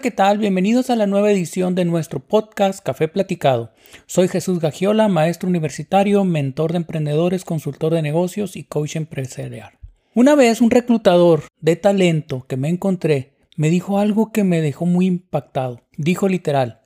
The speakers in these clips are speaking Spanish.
¿qué tal? Bienvenidos a la nueva edición de nuestro podcast Café Platicado. Soy Jesús Gagiola, maestro universitario, mentor de emprendedores, consultor de negocios y coach empresarial. Una vez un reclutador de talento que me encontré me dijo algo que me dejó muy impactado. Dijo literal,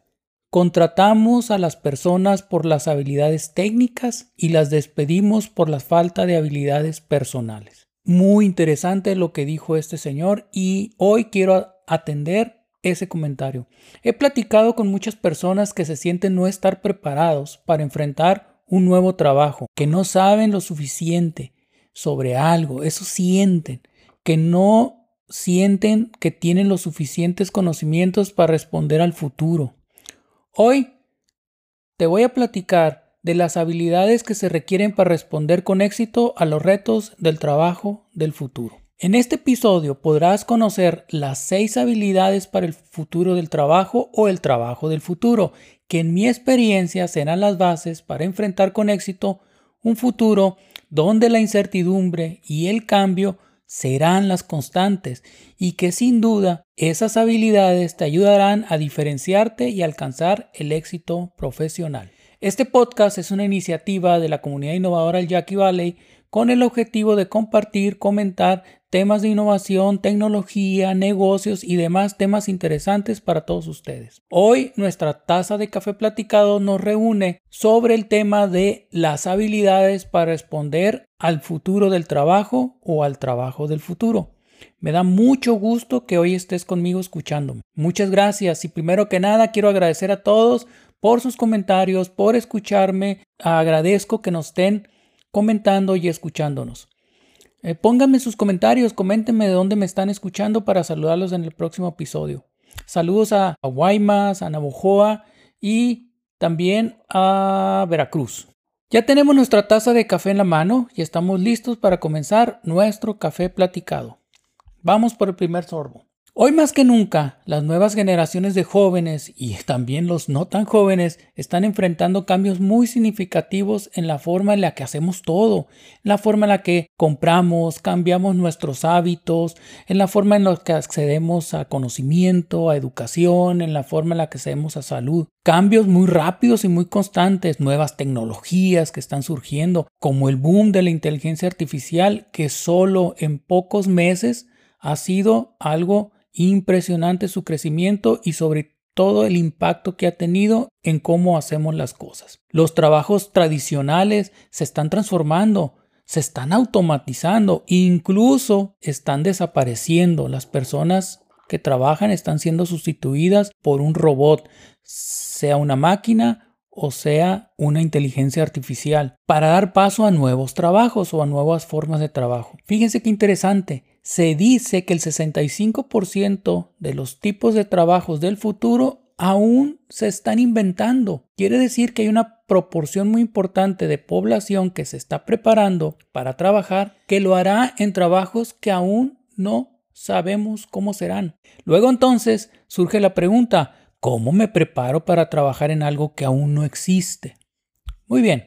contratamos a las personas por las habilidades técnicas y las despedimos por la falta de habilidades personales. Muy interesante lo que dijo este señor y hoy quiero atender ese comentario. He platicado con muchas personas que se sienten no estar preparados para enfrentar un nuevo trabajo, que no saben lo suficiente sobre algo, eso sienten, que no sienten que tienen los suficientes conocimientos para responder al futuro. Hoy te voy a platicar de las habilidades que se requieren para responder con éxito a los retos del trabajo del futuro. En este episodio podrás conocer las seis habilidades para el futuro del trabajo o el trabajo del futuro, que en mi experiencia serán las bases para enfrentar con éxito un futuro donde la incertidumbre y el cambio serán las constantes y que sin duda esas habilidades te ayudarán a diferenciarte y alcanzar el éxito profesional. Este podcast es una iniciativa de la comunidad innovadora del Jackie Valley con el objetivo de compartir, comentar temas de innovación, tecnología, negocios y demás temas interesantes para todos ustedes. Hoy nuestra taza de café platicado nos reúne sobre el tema de las habilidades para responder al futuro del trabajo o al trabajo del futuro. Me da mucho gusto que hoy estés conmigo escuchándome. Muchas gracias y primero que nada quiero agradecer a todos por sus comentarios, por escucharme. Agradezco que nos estén comentando y escuchándonos. Eh, pónganme sus comentarios, coméntenme de dónde me están escuchando para saludarlos en el próximo episodio. Saludos a, Guaymas, a Navojoa y también a Veracruz. Ya tenemos nuestra taza de café en la mano y estamos listos para comenzar nuestro café platicado. Vamos por el primer sorbo. Hoy más que nunca, las nuevas generaciones de jóvenes y también los no tan jóvenes están enfrentando cambios muy significativos en la forma en la que hacemos todo, en la forma en la que compramos, cambiamos nuestros hábitos, en la forma en la que accedemos a conocimiento, a educación, en la forma en la que accedemos a salud. Cambios muy rápidos y muy constantes, nuevas tecnologías que están surgiendo, como el boom de la inteligencia artificial que solo en pocos meses ha sido algo Impresionante su crecimiento y sobre todo el impacto que ha tenido en cómo hacemos las cosas. Los trabajos tradicionales se están transformando, se están automatizando, incluso están desapareciendo. Las personas que trabajan están siendo sustituidas por un robot, sea una máquina o sea una inteligencia artificial, para dar paso a nuevos trabajos o a nuevas formas de trabajo. Fíjense qué interesante se dice que el 65% de los tipos de trabajos del futuro aún se están inventando. Quiere decir que hay una proporción muy importante de población que se está preparando para trabajar que lo hará en trabajos que aún no sabemos cómo serán. Luego entonces surge la pregunta, ¿cómo me preparo para trabajar en algo que aún no existe? Muy bien,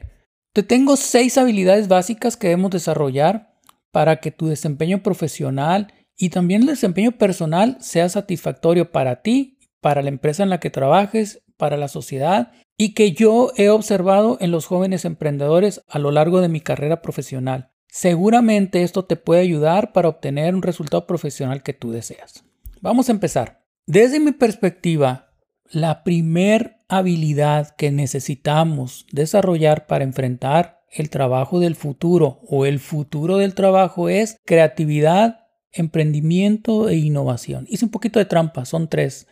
te tengo seis habilidades básicas que debemos desarrollar para que tu desempeño profesional y también el desempeño personal sea satisfactorio para ti, para la empresa en la que trabajes, para la sociedad y que yo he observado en los jóvenes emprendedores a lo largo de mi carrera profesional. Seguramente esto te puede ayudar para obtener un resultado profesional que tú deseas. Vamos a empezar. Desde mi perspectiva, la primer habilidad que necesitamos desarrollar para enfrentar el trabajo del futuro o el futuro del trabajo es creatividad, emprendimiento e innovación. Hice un poquito de trampa, son tres.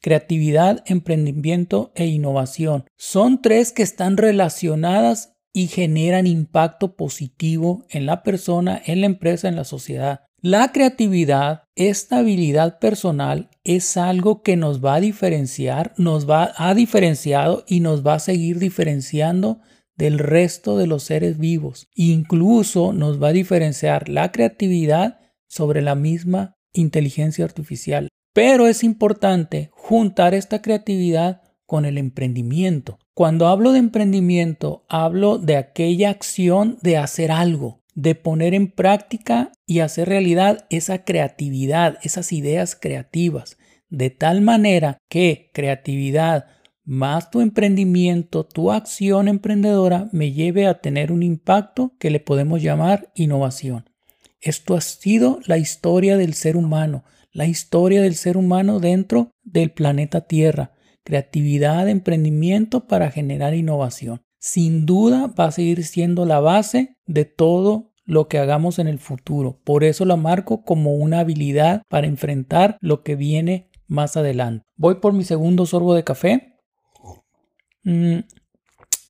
Creatividad, emprendimiento e innovación. Son tres que están relacionadas y generan impacto positivo en la persona, en la empresa, en la sociedad. La creatividad, esta habilidad personal, es algo que nos va a diferenciar, nos va a diferenciado y nos va a seguir diferenciando del resto de los seres vivos. Incluso nos va a diferenciar la creatividad sobre la misma inteligencia artificial. Pero es importante juntar esta creatividad con el emprendimiento. Cuando hablo de emprendimiento, hablo de aquella acción de hacer algo, de poner en práctica y hacer realidad esa creatividad, esas ideas creativas, de tal manera que creatividad más tu emprendimiento, tu acción emprendedora me lleve a tener un impacto que le podemos llamar innovación. Esto ha sido la historia del ser humano, la historia del ser humano dentro del planeta Tierra. Creatividad, emprendimiento para generar innovación. Sin duda va a seguir siendo la base de todo lo que hagamos en el futuro. Por eso la marco como una habilidad para enfrentar lo que viene más adelante. Voy por mi segundo sorbo de café. Mm,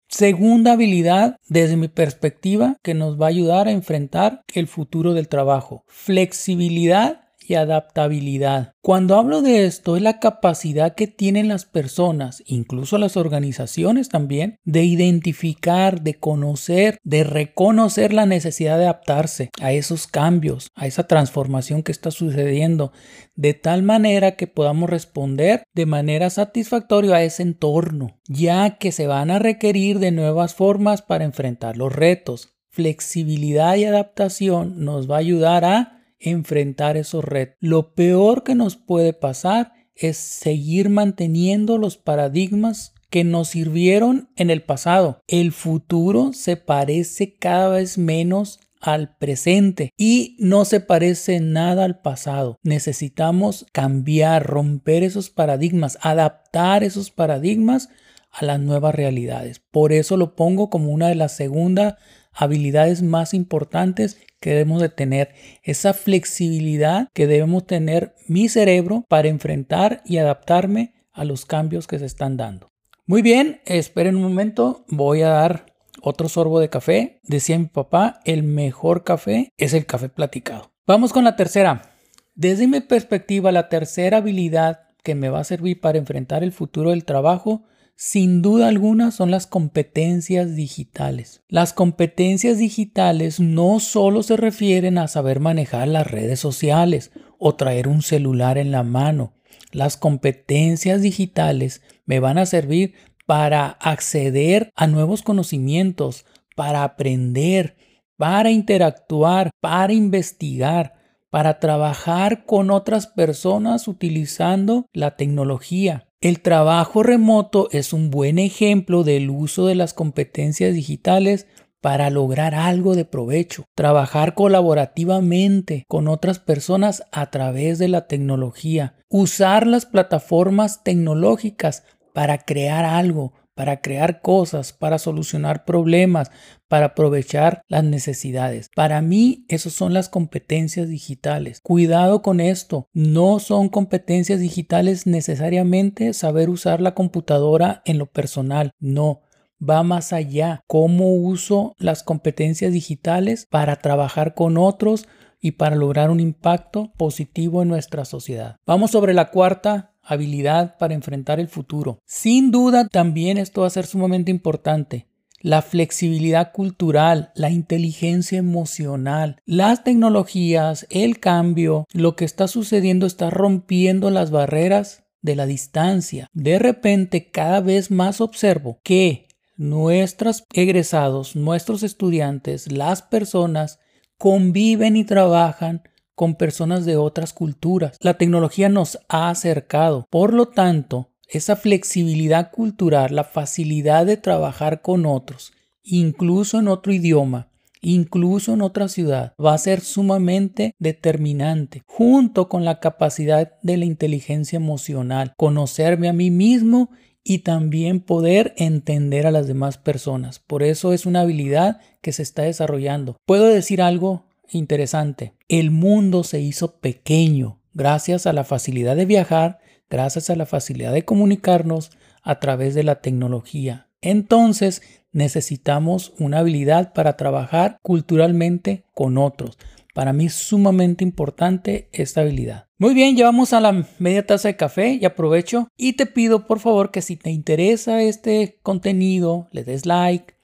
segunda habilidad, desde mi perspectiva, que nos va a ayudar a enfrentar el futuro del trabajo. Flexibilidad y adaptabilidad. Cuando hablo de esto es la capacidad que tienen las personas, incluso las organizaciones también, de identificar, de conocer, de reconocer la necesidad de adaptarse a esos cambios, a esa transformación que está sucediendo, de tal manera que podamos responder de manera satisfactoria a ese entorno, ya que se van a requerir de nuevas formas para enfrentar los retos. Flexibilidad y adaptación nos va a ayudar a enfrentar esos retos. Lo peor que nos puede pasar es seguir manteniendo los paradigmas que nos sirvieron en el pasado. El futuro se parece cada vez menos al presente y no se parece nada al pasado. Necesitamos cambiar, romper esos paradigmas, adaptar esos paradigmas a las nuevas realidades. Por eso lo pongo como una de las segundas habilidades más importantes que debemos de tener, esa flexibilidad que debemos tener mi cerebro para enfrentar y adaptarme a los cambios que se están dando. Muy bien, esperen un momento, voy a dar otro sorbo de café. Decía mi papá, el mejor café es el café platicado. Vamos con la tercera. Desde mi perspectiva, la tercera habilidad que me va a servir para enfrentar el futuro del trabajo sin duda alguna son las competencias digitales. Las competencias digitales no solo se refieren a saber manejar las redes sociales o traer un celular en la mano. Las competencias digitales me van a servir para acceder a nuevos conocimientos, para aprender, para interactuar, para investigar, para trabajar con otras personas utilizando la tecnología. El trabajo remoto es un buen ejemplo del uso de las competencias digitales para lograr algo de provecho. Trabajar colaborativamente con otras personas a través de la tecnología. Usar las plataformas tecnológicas para crear algo, para crear cosas, para solucionar problemas, para aprovechar las necesidades. Para mí, esas son las competencias digitales. Cuidado con esto. No son competencias digitales necesariamente saber usar la computadora en lo personal. No va más allá. Cómo uso las competencias digitales para trabajar con otros y para lograr un impacto positivo en nuestra sociedad. Vamos sobre la cuarta habilidad para enfrentar el futuro. Sin duda, también esto va a ser sumamente importante. La flexibilidad cultural, la inteligencia emocional, las tecnologías, el cambio, lo que está sucediendo está rompiendo las barreras de la distancia. De repente, cada vez más observo que nuestros egresados, nuestros estudiantes, las personas conviven y trabajan con personas de otras culturas. La tecnología nos ha acercado. Por lo tanto, esa flexibilidad cultural, la facilidad de trabajar con otros, incluso en otro idioma, incluso en otra ciudad, va a ser sumamente determinante, junto con la capacidad de la inteligencia emocional, conocerme a mí mismo y también poder entender a las demás personas. Por eso es una habilidad que se está desarrollando. ¿Puedo decir algo interesante. El mundo se hizo pequeño gracias a la facilidad de viajar, gracias a la facilidad de comunicarnos a través de la tecnología. Entonces necesitamos una habilidad para trabajar culturalmente con otros. Para mí sumamente importante esta habilidad. Muy bien, llevamos a la media taza de café y aprovecho y te pido por favor que si te interesa este contenido, le des like,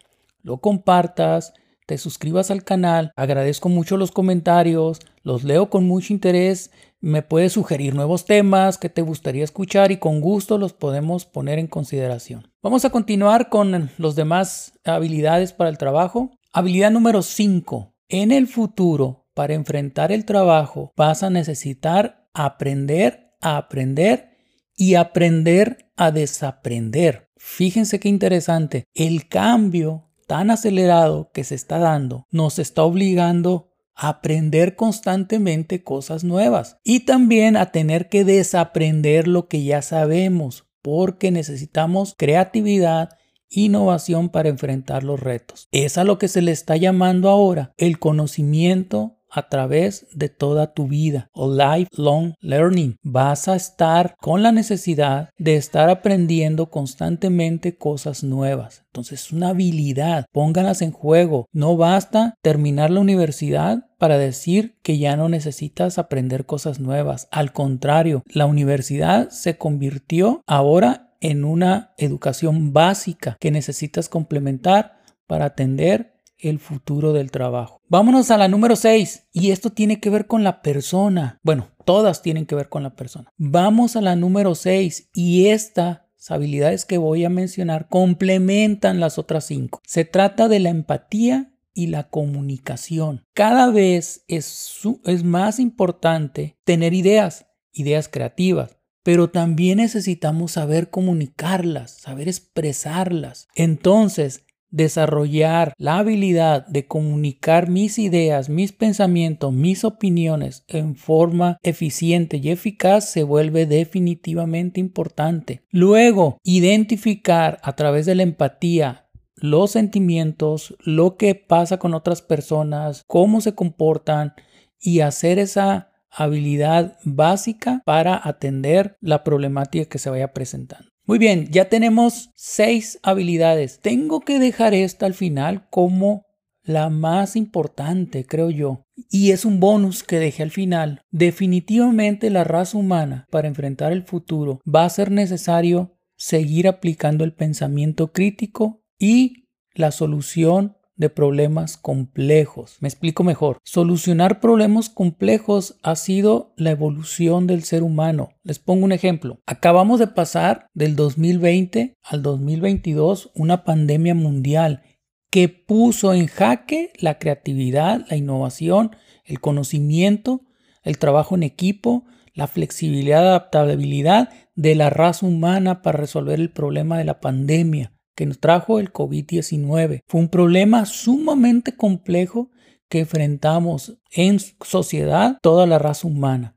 lo compartas te suscribas al canal. Agradezco mucho los comentarios, los leo con mucho interés. Me puedes sugerir nuevos temas que te gustaría escuchar y con gusto los podemos poner en consideración. Vamos a continuar con los demás habilidades para el trabajo. Habilidad número 5. En el futuro, para enfrentar el trabajo, vas a necesitar aprender a aprender y aprender a desaprender. Fíjense qué interesante. El cambio tan acelerado que se está dando nos está obligando a aprender constantemente cosas nuevas y también a tener que desaprender lo que ya sabemos porque necesitamos creatividad innovación para enfrentar los retos. Es a lo que se le está llamando ahora el conocimiento a través de toda tu vida o lifelong learning. Vas a estar con la necesidad de estar aprendiendo constantemente cosas nuevas. Entonces es una habilidad, pónganlas en juego. No basta terminar la universidad para decir que ya no necesitas aprender cosas nuevas. Al contrario, la universidad se convirtió ahora en una educación básica que necesitas complementar para atender el futuro del trabajo. Vámonos a la número 6 y esto tiene que ver con la persona. Bueno, todas tienen que ver con la persona. Vamos a la número 6 y estas habilidades que voy a mencionar complementan las otras 5. Se trata de la empatía y la comunicación. Cada vez es más importante tener ideas, ideas creativas, pero también necesitamos saber comunicarlas, saber expresarlas. Entonces, desarrollar la habilidad de comunicar mis ideas, mis pensamientos, mis opiniones en forma eficiente y eficaz se vuelve definitivamente importante. Luego, identificar a través de la empatía los sentimientos, lo que pasa con otras personas, cómo se comportan y hacer esa habilidad básica para atender la problemática que se vaya presentando. Muy bien, ya tenemos seis habilidades. Tengo que dejar esta al final como la más importante, creo yo. Y es un bonus que dejé al final. Definitivamente la raza humana para enfrentar el futuro va a ser necesario seguir aplicando el pensamiento crítico y la solución de problemas complejos. Me explico mejor. Solucionar problemas complejos ha sido la evolución del ser humano. Les pongo un ejemplo. Acabamos de pasar del 2020 al 2022 una pandemia mundial que puso en jaque la creatividad, la innovación, el conocimiento, el trabajo en equipo, la flexibilidad adaptabilidad de la raza humana para resolver el problema de la pandemia que nos trajo el COVID-19. Fue un problema sumamente complejo que enfrentamos en sociedad toda la raza humana.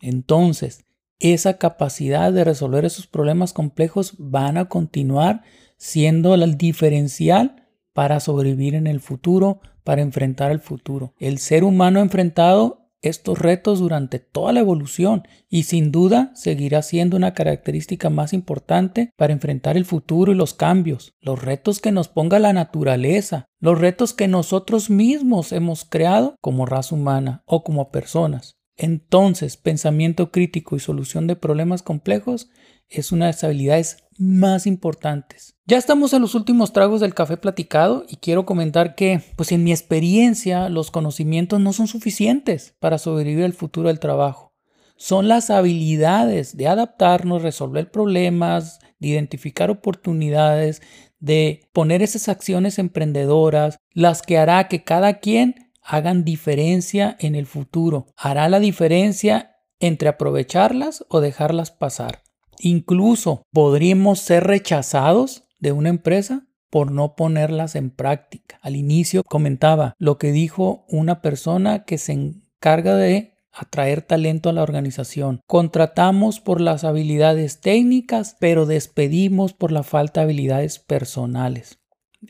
Entonces, esa capacidad de resolver esos problemas complejos van a continuar siendo el diferencial para sobrevivir en el futuro, para enfrentar el futuro. El ser humano enfrentado estos retos durante toda la evolución y sin duda seguirá siendo una característica más importante para enfrentar el futuro y los cambios, los retos que nos ponga la naturaleza, los retos que nosotros mismos hemos creado como raza humana o como personas. Entonces, pensamiento crítico y solución de problemas complejos es una de las habilidades más importantes. Ya estamos en los últimos tragos del café platicado y quiero comentar que, pues en mi experiencia, los conocimientos no son suficientes para sobrevivir al futuro del trabajo. Son las habilidades de adaptarnos, resolver problemas, de identificar oportunidades, de poner esas acciones emprendedoras, las que hará que cada quien hagan diferencia en el futuro. Hará la diferencia entre aprovecharlas o dejarlas pasar. Incluso podríamos ser rechazados de una empresa por no ponerlas en práctica. Al inicio comentaba lo que dijo una persona que se encarga de atraer talento a la organización. Contratamos por las habilidades técnicas, pero despedimos por la falta de habilidades personales.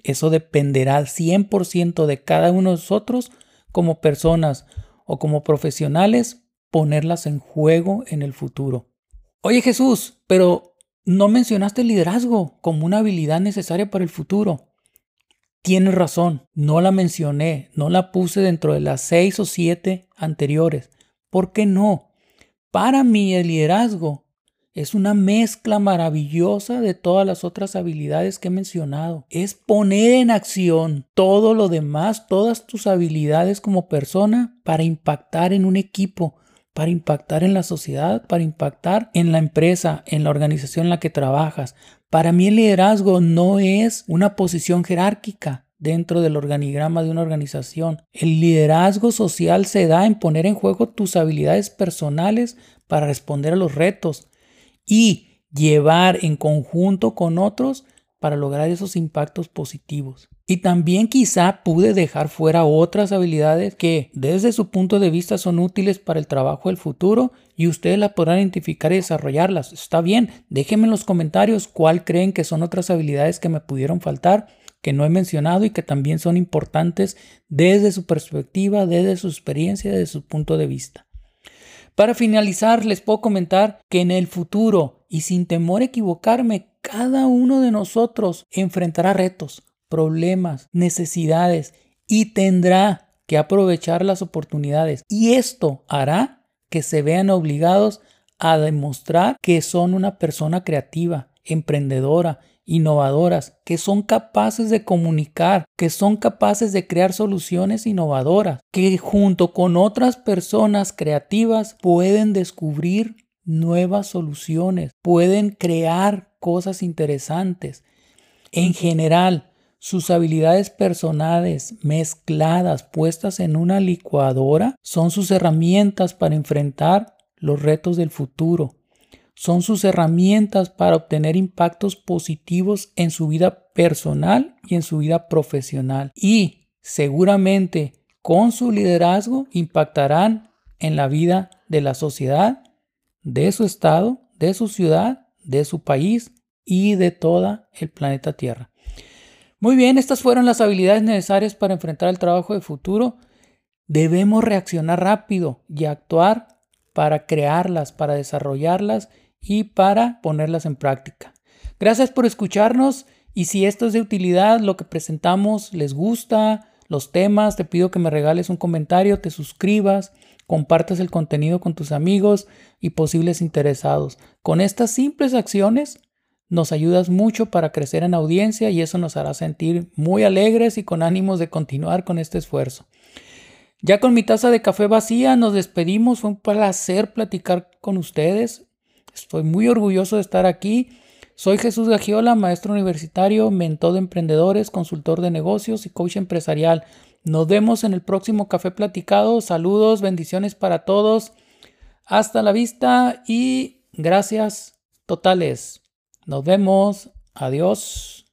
Eso dependerá al 100% de cada uno de nosotros como personas o como profesionales ponerlas en juego en el futuro. Oye Jesús, pero no mencionaste el liderazgo como una habilidad necesaria para el futuro. Tienes razón, no la mencioné, no la puse dentro de las seis o siete anteriores. ¿Por qué no? Para mí el liderazgo es una mezcla maravillosa de todas las otras habilidades que he mencionado. Es poner en acción todo lo demás, todas tus habilidades como persona para impactar en un equipo, para impactar en la sociedad, para impactar en la empresa, en la organización en la que trabajas. Para mí el liderazgo no es una posición jerárquica dentro del organigrama de una organización. El liderazgo social se da en poner en juego tus habilidades personales para responder a los retos y llevar en conjunto con otros para lograr esos impactos positivos. Y también quizá pude dejar fuera otras habilidades que desde su punto de vista son útiles para el trabajo del futuro y ustedes las podrán identificar y desarrollarlas. Está bien, déjenme en los comentarios cuál creen que son otras habilidades que me pudieron faltar, que no he mencionado y que también son importantes desde su perspectiva, desde su experiencia, desde su punto de vista. Para finalizar, les puedo comentar que en el futuro y sin temor a equivocarme, cada uno de nosotros enfrentará retos, problemas, necesidades y tendrá que aprovechar las oportunidades. Y esto hará que se vean obligados a demostrar que son una persona creativa, emprendedora, innovadoras, que son capaces de comunicar, que son capaces de crear soluciones innovadoras, que junto con otras personas creativas pueden descubrir nuevas soluciones, pueden crear cosas interesantes. En general, sus habilidades personales mezcladas, puestas en una licuadora, son sus herramientas para enfrentar los retos del futuro son sus herramientas para obtener impactos positivos en su vida personal y en su vida profesional. Y seguramente con su liderazgo impactarán en la vida de la sociedad, de su estado, de su ciudad, de su país y de toda el planeta Tierra. Muy bien, estas fueron las habilidades necesarias para enfrentar el trabajo de futuro. Debemos reaccionar rápido y actuar para crearlas, para desarrollarlas y para ponerlas en práctica. Gracias por escucharnos y si esto es de utilidad, lo que presentamos les gusta, los temas, te pido que me regales un comentario, te suscribas, compartas el contenido con tus amigos y posibles interesados. Con estas simples acciones nos ayudas mucho para crecer en audiencia y eso nos hará sentir muy alegres y con ánimos de continuar con este esfuerzo. Ya con mi taza de café vacía nos despedimos, fue un placer platicar con ustedes. Estoy muy orgulloso de estar aquí. Soy Jesús Gagiola, maestro universitario, mentor de emprendedores, consultor de negocios y coach empresarial. Nos vemos en el próximo Café Platicado. Saludos, bendiciones para todos. Hasta la vista y gracias totales. Nos vemos. Adiós.